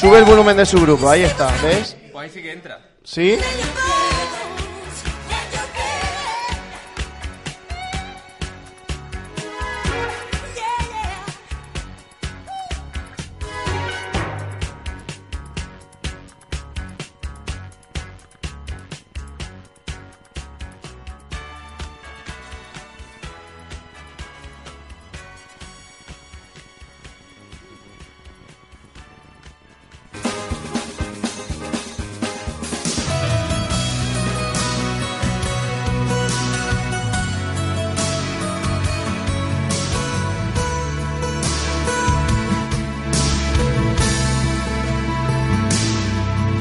Sube el volumen de su grupo, ahí está, ¿ves? Pues ahí sí que entra. ¿Sí?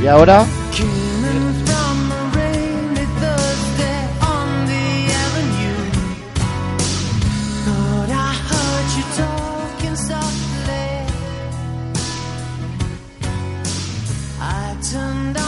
Ahora, Turned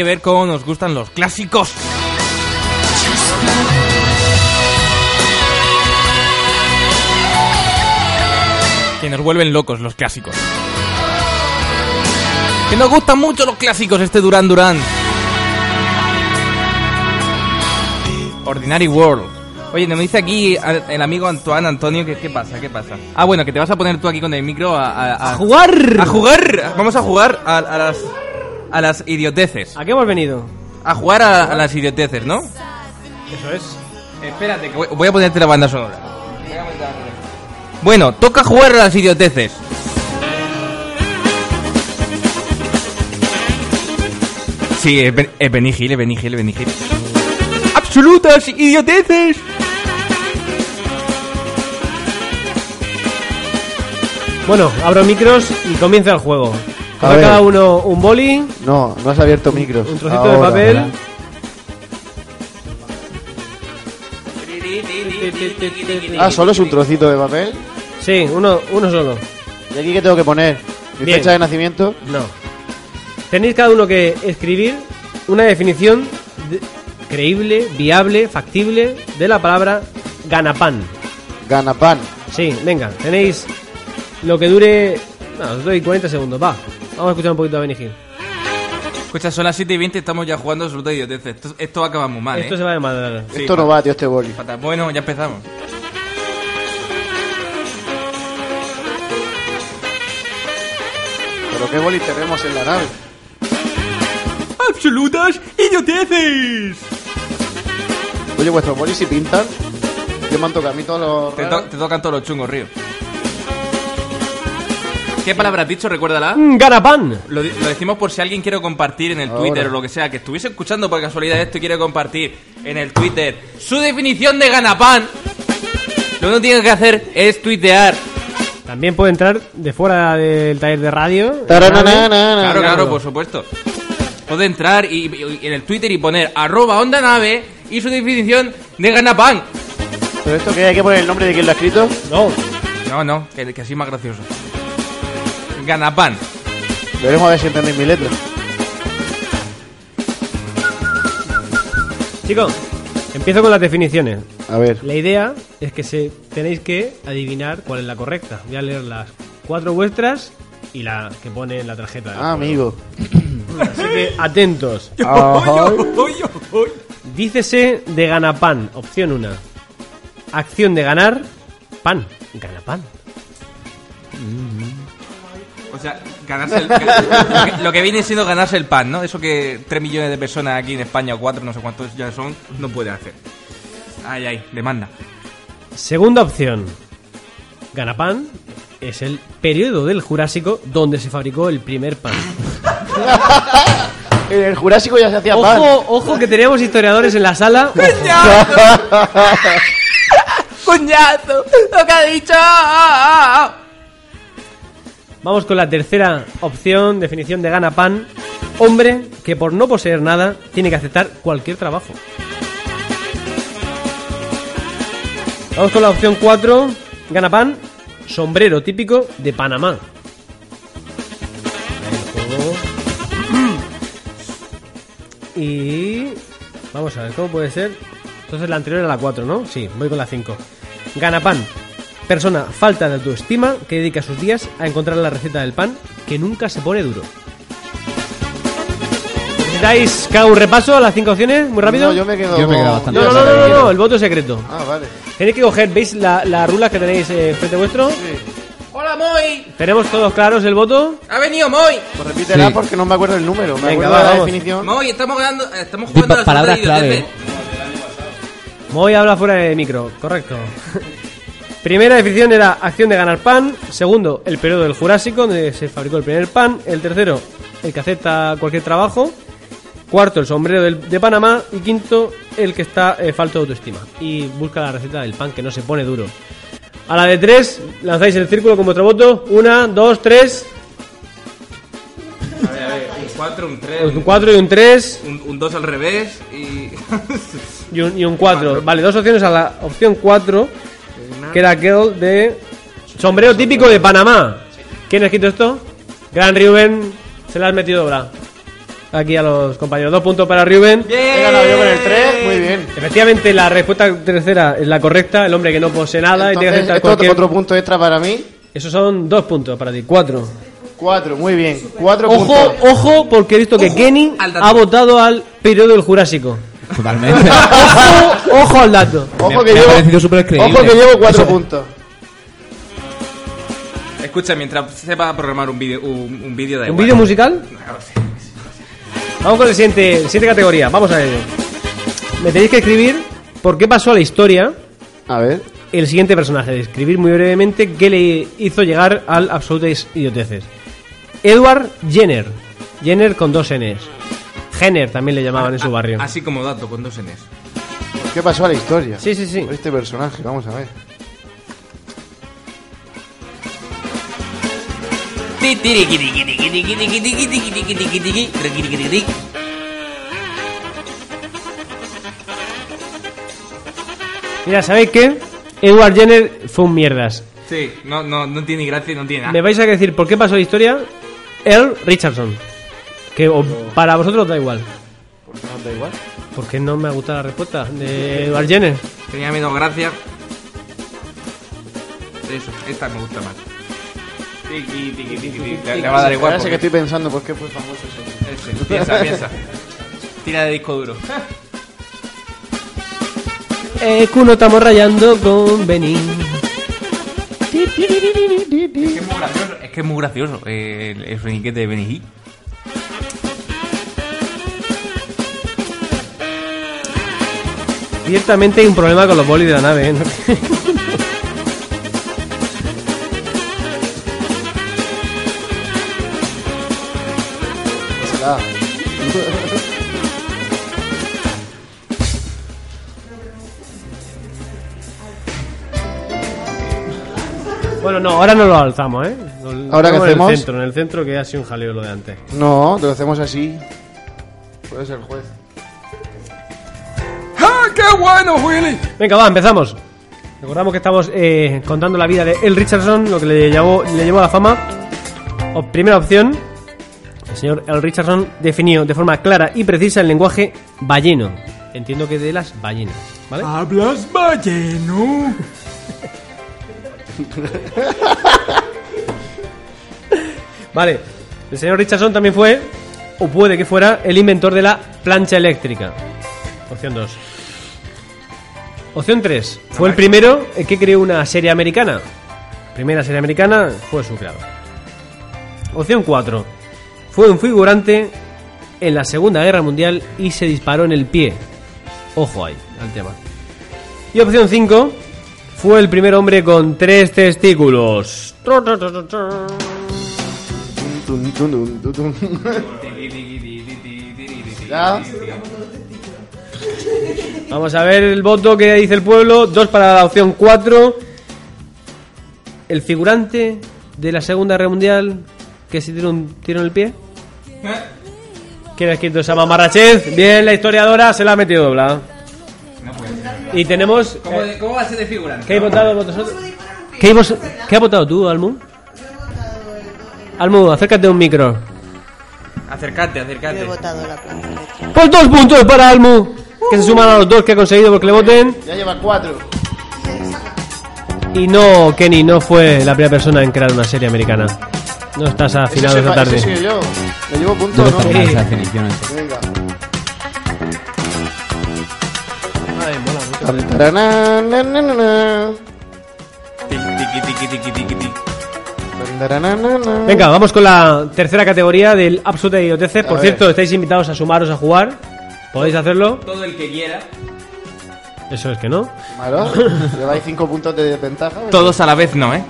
que ver cómo nos gustan los clásicos. Que nos vuelven locos los clásicos. Que nos gustan mucho los clásicos este Duran Duran. Ordinary World. Oye, me dice aquí el amigo Antoine Antonio que qué pasa, qué pasa. Ah, bueno, que te vas a poner tú aquí con el micro a, a- a- jugar! A jugar. Vamos a jugar a, a las a las idioteces. ¿A qué hemos venido? A jugar a, a las idioteces, ¿no? Eso es. Espérate, que voy, voy a ponerte la banda sonora. Bueno, toca jugar a las idioteces. Sí, es, Ben- es Benny Hill, es Benny Hill, es Benny Hill. ¡Absolutas idioteces! Bueno, abro micros y comienza el juego. A Coge ver. cada uno un boli, No, no has abierto micros. un trocito de papel. Ah, solo es un trocito de papel. Sí, uno, uno solo. ¿Y aquí qué tengo que poner? ¿Mi Bien. fecha de nacimiento? No. Tenéis cada uno que escribir una definición de- creíble, viable, factible de la palabra ganapán. Ganapan. Sí, venga, tenéis lo que dure. No, os doy 40 segundos, va. Vamos a escuchar un poquito a Benny Hill. Escucha, son las 7 y 20 estamos ya jugando absoluta idiotez. Esto, esto va a acabar muy mal, Esto ¿eh? se va mandar. Sí, Esto no va, tío, este boli. fatal. Bueno, ya empezamos. ¿Pero qué boli tenemos en la nave? ¡Absolutas idioteces! Oye, vuestros bolis si pintan. Yo me han tocado a mí todos los. Te, to- te tocan todos los chungos, Río. ¿Qué palabra has dicho? Recuérdala. Mm, ¡Ganapán! Lo, decimos por si alguien quiere compartir en el Ahora. Twitter o lo que sea, que estuviese escuchando por casualidad esto y quiere compartir en el Twitter su definición de ganapán. Lo único que tiene que hacer es tuitear. También puede entrar de fuera del taller de radio. Claro, claro, por supuesto. Puede entrar y, y- en el Twitter y poner arroba onda nave y su definición de ganapán. ¿Pero esto qué? ¿Hay que poner el nombre de quien lo ha escrito? No, No, no, que, que así es más gracioso. Ganapán. Veremos a ver si entendéis mi letra. chicos, empiezo con las definiciones. A ver. La idea es que se tenéis que adivinar cuál es la correcta. Voy a leer las cuatro vuestras y la que pone en la tarjeta. Ah, amigo. Así que atentos. Dícese de ganapán, opción 1. Acción de ganar, pan. Ganapán. O sea, ganarse el, lo, que, lo que viene siendo ganarse el pan, ¿no? Eso que 3 millones de personas aquí en España o 4, no sé cuántos ya son, no puede hacer. Ay, ay, demanda. Segunda opción. Ganapán es el periodo del Jurásico donde se fabricó el primer pan. En el Jurásico ya se hacía pan. Ojo, ojo que teníamos historiadores en la sala. ¡Cuñazo! ¡Lo que ha dicho! Vamos con la tercera opción, definición de ganapán. Hombre que por no poseer nada tiene que aceptar cualquier trabajo. Vamos con la opción 4. Ganapán, sombrero típico de Panamá. Y vamos a ver cómo puede ser. Entonces la anterior era la 4, ¿no? Sí, voy con la 5. Ganapán, persona falta de autoestima que dedica sus días a encontrar la receta del pan que nunca se pone duro. ¿Necesitáis haga un repaso a las 5 opciones? Muy rápido. No, yo me quedo. Yo me quedo con- bastante. no, no, no, no, no, el voto es secreto. Ah, vale. Tenéis que coger, ¿veis la, la rula que tenéis eh, frente vuestro? ¡Hola, Moy! ¿Tenemos todos claros el voto? ¡Ha venido Moy! Pues repítela Sí. porque no me acuerdo el número. Me Venga, acuerdo va, de la vamos. definición. Moy, estamos ganando, estamos Di jugando a la palabras clave. Voy a hablar fuera de micro, correcto. Primera definición era acción de ganar pan. Segundo, el periodo del Jurásico, donde se fabricó el primer pan. El tercero, el que acepta cualquier trabajo. Cuarto, el sombrero del- de Panamá. Y quinto, el que está eh, falto de autoestima. Y busca la receta del pan que no se pone duro. A la de tres, lanzáis el círculo con vuestro voto. Una, dos, tres. A ver, a ver, un 4, un 3, Un cuatro y un tres. un 2 al revés y... Y un, y un 4. Vale, dos opciones a la opción 4, que era aquel de sombrero típico de Panamá. ¿Quién ha escrito esto? Gran Rubén, se la has metido ahora. Aquí a los compañeros. Dos puntos para Rubén. He ganado yo con el 3. Muy bien. Efectivamente, la respuesta tercera es la correcta. El hombre que no posee nada y tiene que Entonces, esto cualquier... otro punto extra para mí. Esos son dos puntos para ti. Cuatro. 4, muy bien. 4 Ojo, puntos. ojo, porque he visto que Kenny ha votado al periodo del Jurásico. Totalmente. Ojo, ojo al dato. Ojo Me- que me ha llevo. Ojo que llevo 4 Eso- puntos. Escucha, mientras sepa programar un vídeo un, un vídeo de ¿Un vídeo musical? Vamos con la siguiente, siguiente categoría. Vamos a ello. Me tenéis que escribir por qué pasó a la historia A ver. el siguiente personaje. Describir muy brevemente qué le hizo llegar al absolutas idioteces. Edward Jenner. Jenner con dos Ns. Jenner también le llamaban en su barrio. Así como dato, con dos Ns. ¿Qué pasó a la historia? Sí, sí, sí. Este personaje, vamos a ver. Mira, ¿sabéis qué? Edward Jenner fue un mierdas. Sí, no, no, no tiene gracia, no tiene nada. ¿Me vais a decir por qué pasó la historia? Earl Richardson. Que o- para vosotros da igual. ¿Por qué no da igual? Porque no me ha gustado la respuesta de Edward Jenner. Tenía menos gracia. Eso, esta me gusta más. Tiki, tiki, tiki, tiki. Le, le va a dar igual. Ahora sé que estoy pensando por qué fue famoso ese. Ese, piensa, piensa. Tira de disco duro. Eh, Kuno estamos rayando con Benny. Es que es muy gracioso, es, que es muy gracioso eh, el, el de Benny Ciertamente hay un problema con los bolis de la nave. ¿eh? Bueno, no, ahora no lo alzamos, ¿eh? Lo- ¿Ahora qué ponemos hacemos? En el centro, en el centro que ha sido un jaleo lo de antes. No, te lo hacemos así. Puede ser el juez. Venga, va, empezamos. Recordamos que estamos eh, contando la vida de El Richardson, lo que le llevó, le llevó a la fama. O- primera opción, el señor El Richardson definió de forma clara y precisa el lenguaje balleno. Entiendo que de las ballenas, ¿vale? ¡Hablas balleno! Vale, el señor Richardson también fue, o puede que fuera, el inventor de la plancha eléctrica. Opción 2. Opción 3. Fue el primero eh, que creó una serie americana. Primera serie americana fue su creador. Opción 4. Fue un figurante en la Segunda Guerra Mundial y se disparó en el pie. Ojo ahí, al tema. Y opción 5. Fue el primer hombre con tres testículos. Ya. Vamos a ver el voto que dice el pueblo. Dos para la opción 4. El figurante de la Segunda Guerra Mundial que se tiró un tiro en el pie. ¿Quién ha escrito esa mamarrachez? Bien, la historiadora se la ha metido doblada. Y tenemos... ¿Cómo, eh, de- ¿Cómo va a ser de figurante? ¿Qué habéis votado vosotros? ¿Qué, hemos- ¿Qué has votado tú, Almu? Almu, acércate a un micro. Acércate, Yo acércate. he votado la planta eléctrica. Pues dos puntos para Almu. Que se suman a los dos que ha conseguido porque le voten. Ya lleva cuatro. Y no, Kenny no fue la primera persona en crear una serie americana. No estás afinado Ese esta ese tarde. soy yo. Le llevo punto, ¿no? esa definición. Venga. Ay, mola. Venga, vamos con la tercera categoría del Absolute IOTC. Por A cierto, ver. estáis invitados a sumaros a jugar. Podéis hacerlo. Todo el que quiera. Eso es que no. Claro, lleváis cinco puntos de desventaja. Todos a la vez no, ¿eh?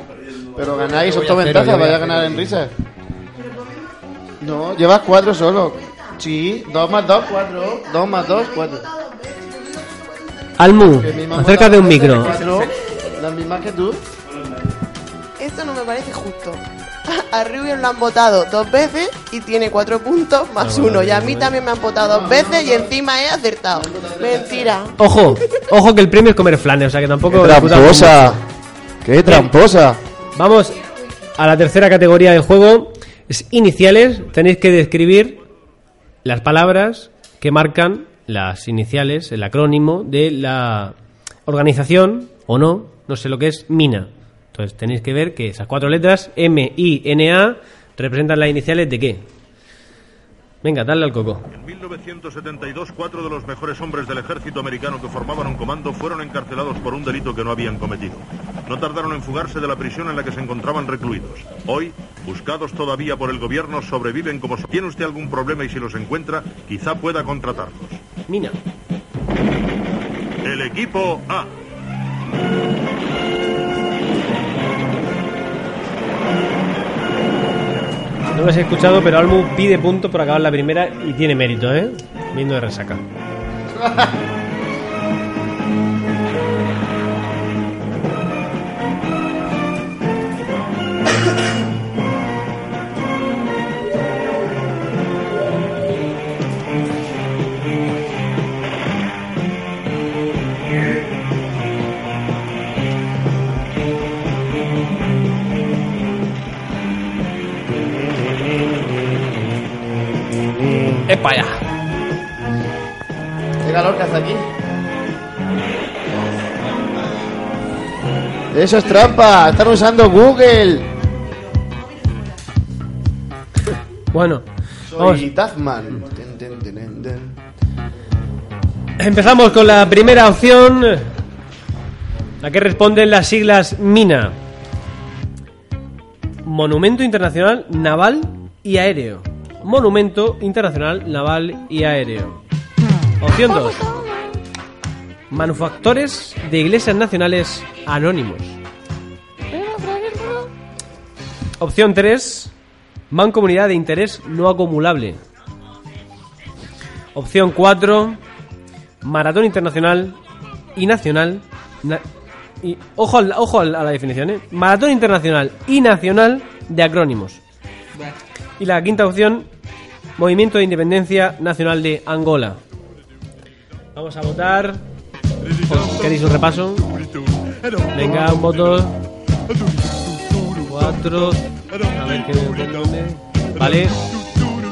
Pero ganáis Yo voy a otra cero, ventaja, yo voy vaya a a ganar en risas. No, llevas cuatro solo. Sí, dos más dos, cuatro. Dos más dos, cuatro. Almu, Que mi mamá acércate a un micro. Cuatro, las mismas que tú. Esto no me parece justo. A Rubius lo han votado dos veces y tiene cuatro puntos más uno. Y a mí también me han votado dos veces y encima he acertado. Mentira. Ojo, ojo que el premio es comer flanes, o sea que tampoco. ¡Qué discutamos tramposa! ¡Qué tramposa! Vamos a la tercera categoría del juego. Es iniciales. Tenéis que describir las palabras que marcan las iniciales, el acrónimo de la organización o no, no sé lo que es, Mina. Entonces tenéis que ver que esas cuatro letras, M, I, N, A, representan las iniciales de qué. Venga, dale al coco. En 1972, cuatro de los mejores hombres del ejército americano que formaban un comando fueron encarcelados por un delito que no habían cometido. No tardaron en fugarse de la prisión en la que se encontraban recluidos. Hoy, buscados todavía por el gobierno, sobreviven como... so- ¿Tiene usted algún problema y si los encuentra, quizá pueda contratarlos? Mina. El equipo A. No lo has escuchado, pero Almu pide punto por acabar la primera y tiene mérito, ¿eh? Viendo de resaca. ¡Epa ya! ¿Qué calor que hace aquí? Eso es trampa. Están usando Google. Bueno. Soy Tazman. Empezamos con la primera opción. La que responden las siglas MINA. Monumento Internacional Naval y Aéreo. Monumento Internacional Naval y Aéreo. Opción 2. Manufactores de iglesias nacionales anónimos. Opción 3. Mancomunidad de interés no acumulable. Opción 4. Maratón internacional y nacional. ojo ojo a la definición, ¿eh? Maratón internacional y nacional de acrónimos. Y la quinta opción, Movimiento de Independencia Nacional de Angola. Vamos a votar. ¿Queréis un repaso? Venga, un voto. Cuatro. A ver qué. dónde. Vale.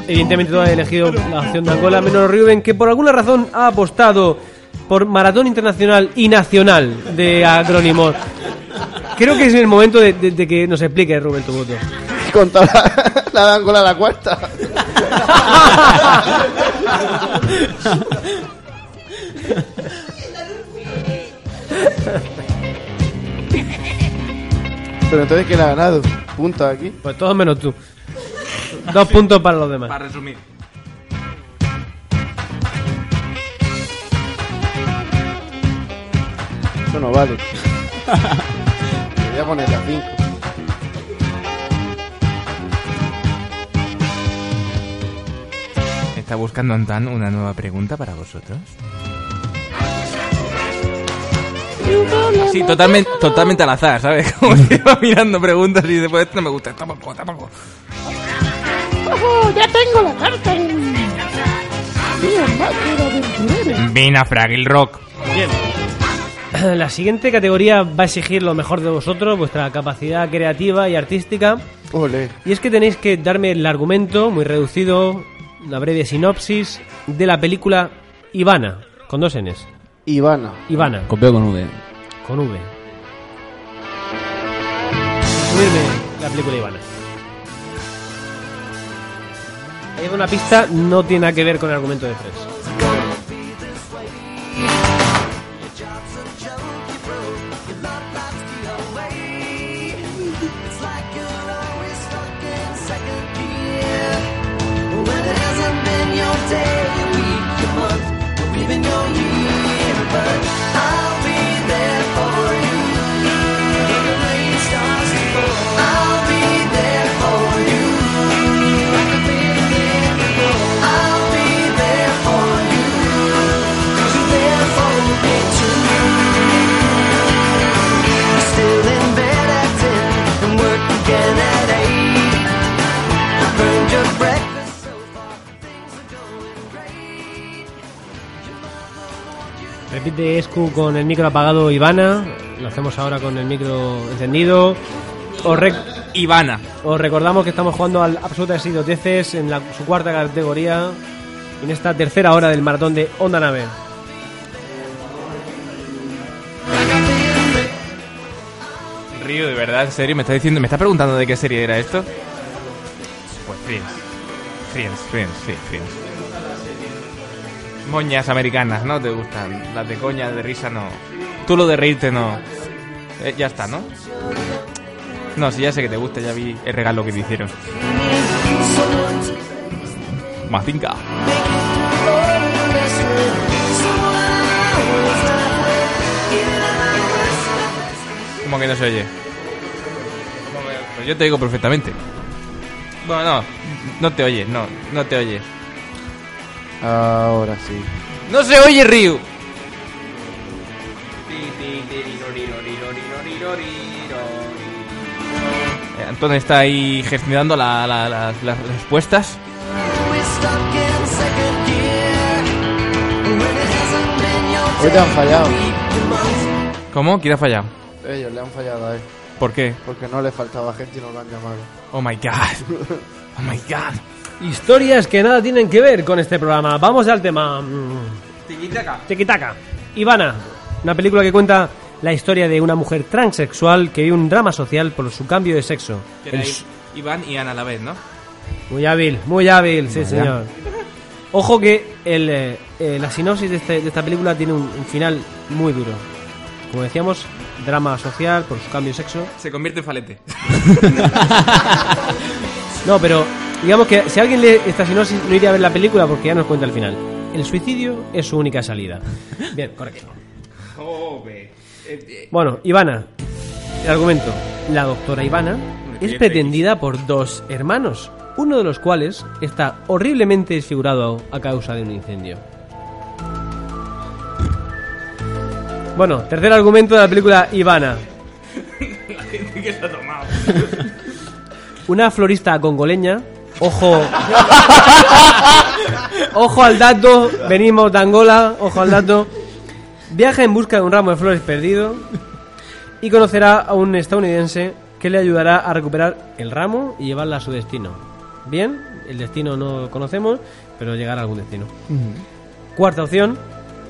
Evidentemente todo ha elegido la opción de Angola, menos Ruben, que por alguna razón ha apostado por Maratón Internacional y Nacional de acrónimos. Creo que es el momento de que nos explique, Rubén, tu voto. Con toda la, la Angola a la cuarta. Pero entonces, ¿quién ha ganado? Punto aquí. Pues todos menos tú. Dos puntos para los demás. Para resumir. Eso no vale. Voy a ponerle a 5. ¿Está buscando Antan una nueva pregunta para vosotros? Sí, totalmente, totalmente al azar, ¿sabes? Como que iba mirando preguntas y después esto no me gusta, tampoco, tampoco. Vina Fraggle Rock. Bien. La siguiente categoría va a exigir lo mejor de vosotros, vuestra capacidad creativa y artística. Ole. Y es que tenéis que darme el argumento, muy reducido, la breve sinopsis, de la película Ivana, con dos Ns. Ivana. Ivana, Copio con V. con V. Resumirme la película Ivana. Hay una pista, no tiene nada que ver con el argumento de Fresh. Repite Escu con el micro apagado Ivana. Lo hacemos ahora con el micro encendido. Os, rec- Ivana. os recordamos que estamos jugando al Absoluta Idioteces en la, su cuarta categoría. En esta tercera hora del maratón de Onda Nave. Río, de verdad, en serio, me está diciendo, me está preguntando de qué serie era esto. Pues Friends. Friends, Friends, sí, Friends. Moñas americanas, ¿no? ¿Te gustan? Las de coña, de risa, no. Tú lo de reírte, no. Eh, ya está, ¿no? No, si ya sé que te gusta, ya vi el regalo que te hicieron. Mazinga. ¿Cómo que no se oye? ¿Cómo que- Pues yo te digo perfectamente. Bueno, no, no te oyes, no, no te oyes. Ahora sí. ¡No se oye, Ryu! Eh, Antonio está ahí gestionando la- la- la- las respuestas. Hoy te han fallado. ¿Cómo? ¿Quién ha fallado? Ellos le han fallado a él. ¿Por qué? Porque no le faltaba gente y no lo han llamado. Oh my god. Oh my god. Historias que nada tienen que ver con este programa. Vamos al tema. Tiquitaca. Tiki-taka. Ivana, una película que cuenta la historia de una mujer transexual que vive un drama social por su cambio de sexo. Que El- Iván y Ana a la vez, ¿no? Muy hábil, muy hábil, sí señor. Ojo que el, eh, eh, la sinopsis de, este- de esta película tiene un, un final muy duro. Como decíamos, drama social por su cambio de sexo. Se convierte en falete. No, pero digamos que si alguien lee esta sinopsis no iría a ver la película porque ya nos cuenta el final. El suicidio es su única salida. Bien, correcto. Bueno, Ivana, el argumento. La doctora Ivana es pretendida por dos hermanos, uno de los cuales está horriblemente desfigurado a causa de un incendio. Bueno, tercer argumento de la película Ivana. ¿Qué se ha tomado? Una florista congoleña, ojo. ojo al dato, venimos de Angola, ojo al dato. Viaja en busca de un ramo de flores perdido y conocerá a un estadounidense que le ayudará a recuperar el ramo y llevarla a su destino. Bien, el destino no lo conocemos, pero llegará a algún destino. Cuarta opción,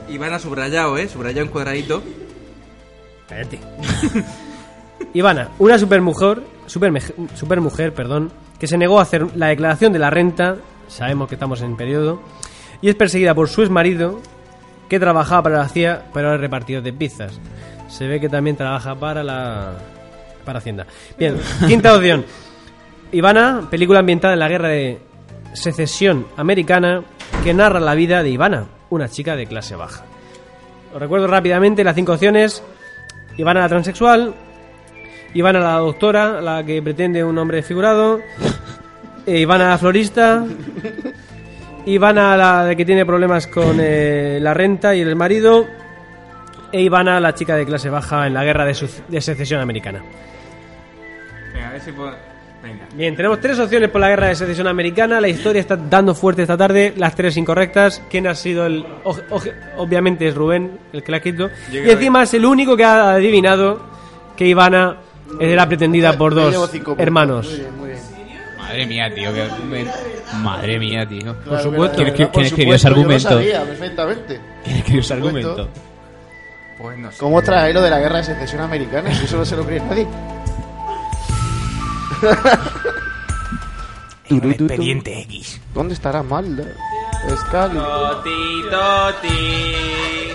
Iván ha subrayado, ¿eh? Subrayado en cuadradito. Cállate. Ivana, una supermujer, supermujer, perdón, que se negó a hacer la declaración de la renta, sabemos que estamos en periodo, y es perseguida por su exmarido, que trabajaba para la CIA, pero era repartidor de pizzas. Se ve que también trabaja para la para Hacienda. Bien, quinta opción. Ivana, película ambientada en la guerra de secesión americana, que narra la vida de Ivana, una chica de clase baja. Os recuerdo rápidamente las cinco opciones. Ivana la transexual, Ivana la doctora, la que pretende un hombre desfigurado, eh, Ivana la florista, Ivana la de que tiene problemas con eh, la renta y el marido, e Ivana la chica de clase baja en la guerra de, secesión americana. Venga, a ver si puedo... Venga. Bien, tenemos tres opciones por la guerra de secesión americana. La historia está dando fuerte esta tarde. Las tres incorrectas. ¿Quién ha sido el.? o- o- obviamente es Rubén, el que la ha escrito. Y encima es el único que ha adivinado que Ivana era pretendida por dos hermanos. Muy bien, muy bien. Madre mía, tío. que- me- Madre mía, tío. Claro, supuesto. ¿Quién- por quién escribió ese supuesto, yo lo argumento? sabía perfectamente. ¿Quién escribió ese Por supuesto. argumento? Pues no sé. ¿Cómo trae lo de la guerra de secesión americana? Si eso no se lo cree nadie. Expediente X. ¿Dónde estará Malda? Scali. Toti, toti.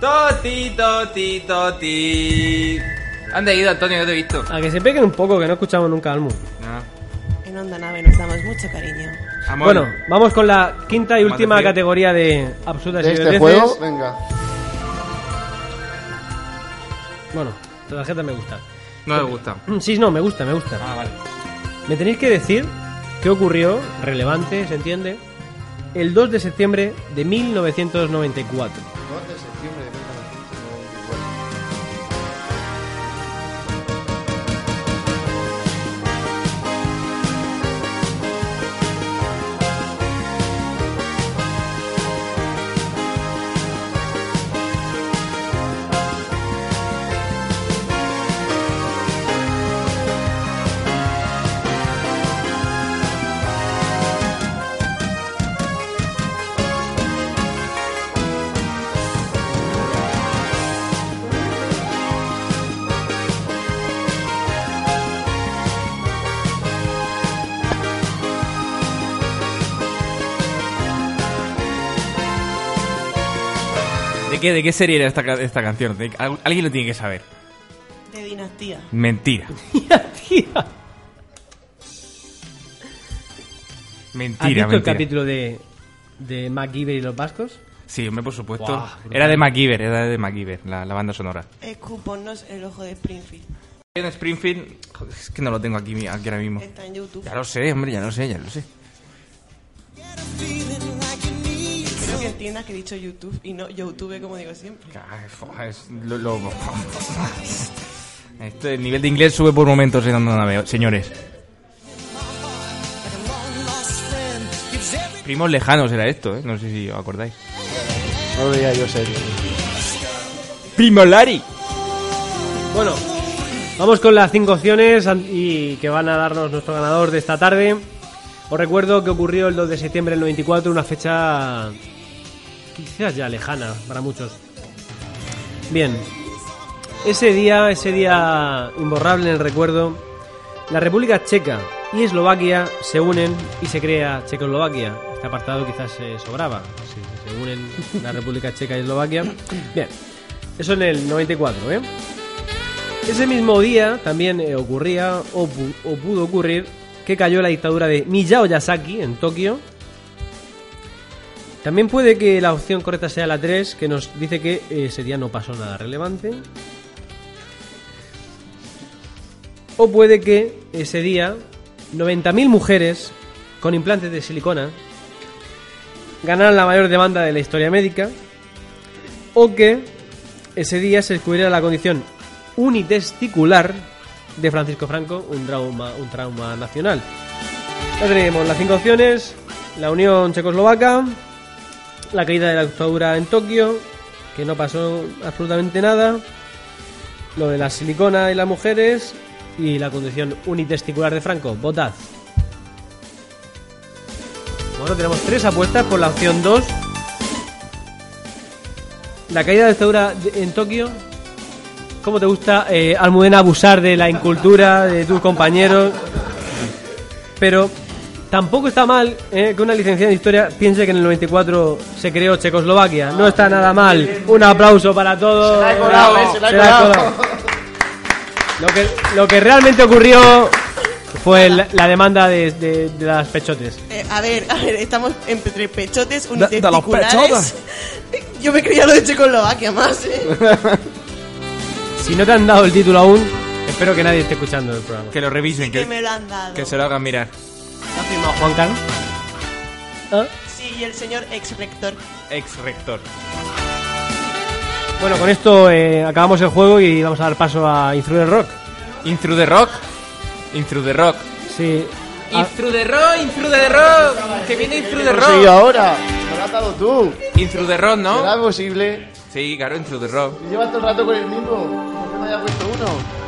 Toti, toti, toti. ¿Dónde has ido, Antonio? No te he visto. A que se peguen un poco, que no escuchamos nunca Almu. No. En Onda Nave nos damos mucho cariño. Amor. Bueno, vamos con la quinta y última categoría de absolutas De este idioteces. juego, venga. Bueno, la tarjeta me gusta. No me gusta. Sí, no, me gusta, me gusta. Ah, vale. Me tenéis que decir qué ocurrió, relevante, ¿se entiende? El 2 de septiembre de 1994. ¿De qué, ¿De qué serie era esta, esta canción? De- al- alguien lo tiene que saber. De dinastía. Mentira. Tía. ¿Has Mentira, visto el capítulo de, de MacGyver y los vascos? Sí, hombre, por supuesto. Era de MacGyver, era de MacGyver, la, la banda sonora. Escuponnos el ojo de Springfield. En Springfield, joder, es que no lo tengo aquí, aquí ahora mismo. Está en YouTube. Ya lo sé, hombre, ya lo sé, ya lo sé. Que entiendas que he dicho YouTube y no YouTube como digo siempre. Es lo- lo- Este el nivel de inglés sube por momentos Nave, señores. Primos lejanos era esto, ¿eh? No sé si os acordáis. No lo veía yo serio. Primo Lari. Bueno, vamos con las cinco opciones y que van a darnos nuestro ganador de esta tarde. Os recuerdo que ocurrió el 2 de septiembre del 94, una fecha quizás ya lejana para muchos. Bien, ese día, ese día imborrable en el recuerdo, la República Checa y Eslovaquia se unen y se crea Checoslovaquia. Este apartado quizás se sobraba. Si se unen la República Checa y Eslovaquia. Bien, eso en el 94, ¿eh? Ese mismo día también eh, ocurría o, pu- o pudo ocurrir que cayó la dictadura de Miyao Yasaki en Tokio. También puede que la opción correcta sea la 3, que nos dice que eh, ese día no pasó nada relevante. O puede que ese día 90.000 mujeres con implantes de silicona ganaran la mayor demanda de la historia médica. O que ese día se descubriera la condición unitesticular de Francisco Franco, un trauma, un trauma nacional. Ya tenemos las cinco opciones: la Unión Checoslovaca, la caída de la dictadura en Tokio, que no pasó absolutamente nada, lo de la silicona y las mujeres y la condición unitesticular de Franco. Votad. Bueno, tenemos tres apuestas por la opción 2. La caída de la dictadura en Tokio. ¿Cómo te gusta, eh, Almudena, abusar de la incultura de tus compañeros? Pero tampoco está mal eh, que una licenciada en historia piense que en el 94 se creó Checoslovaquia. No está nada mal. Un aplauso para todos. Se la he colado, eh, se la he colado. Lo que, lo que realmente ocurrió fue la, la demanda de, de- de las pechotes. Eh, a ver, a ver, estamos entre pechotes de los unitesticulares. pechotes. Yo me creía lo de Checoslovaquia más, ¿eh? Si no te han dado el título aún, espero que nadie esté escuchando el programa. Que lo revisen, Que que, me lo han dado. que se lo hagan mirar. ¿Ha firmado Juan Carlos? ¿Ah? Sí, y el señor ex rector. Ex rector. Bueno, con esto eh, acabamos el juego y vamos a dar paso a Intruder Rock. Intrude the Rock. Intrude the Rock. Sí. Ah, Intrude the Rock, Intrude the Rock. Que viene Intrude the Lo he conseguido Rock. ahora. Me lo has dado tú. Intrude the Rock, ¿Será ¿no? posible? Sí, claro, Intrude the Rock. Llevas todo el rato con el mismo. ¿Por qué me haya puesto uno?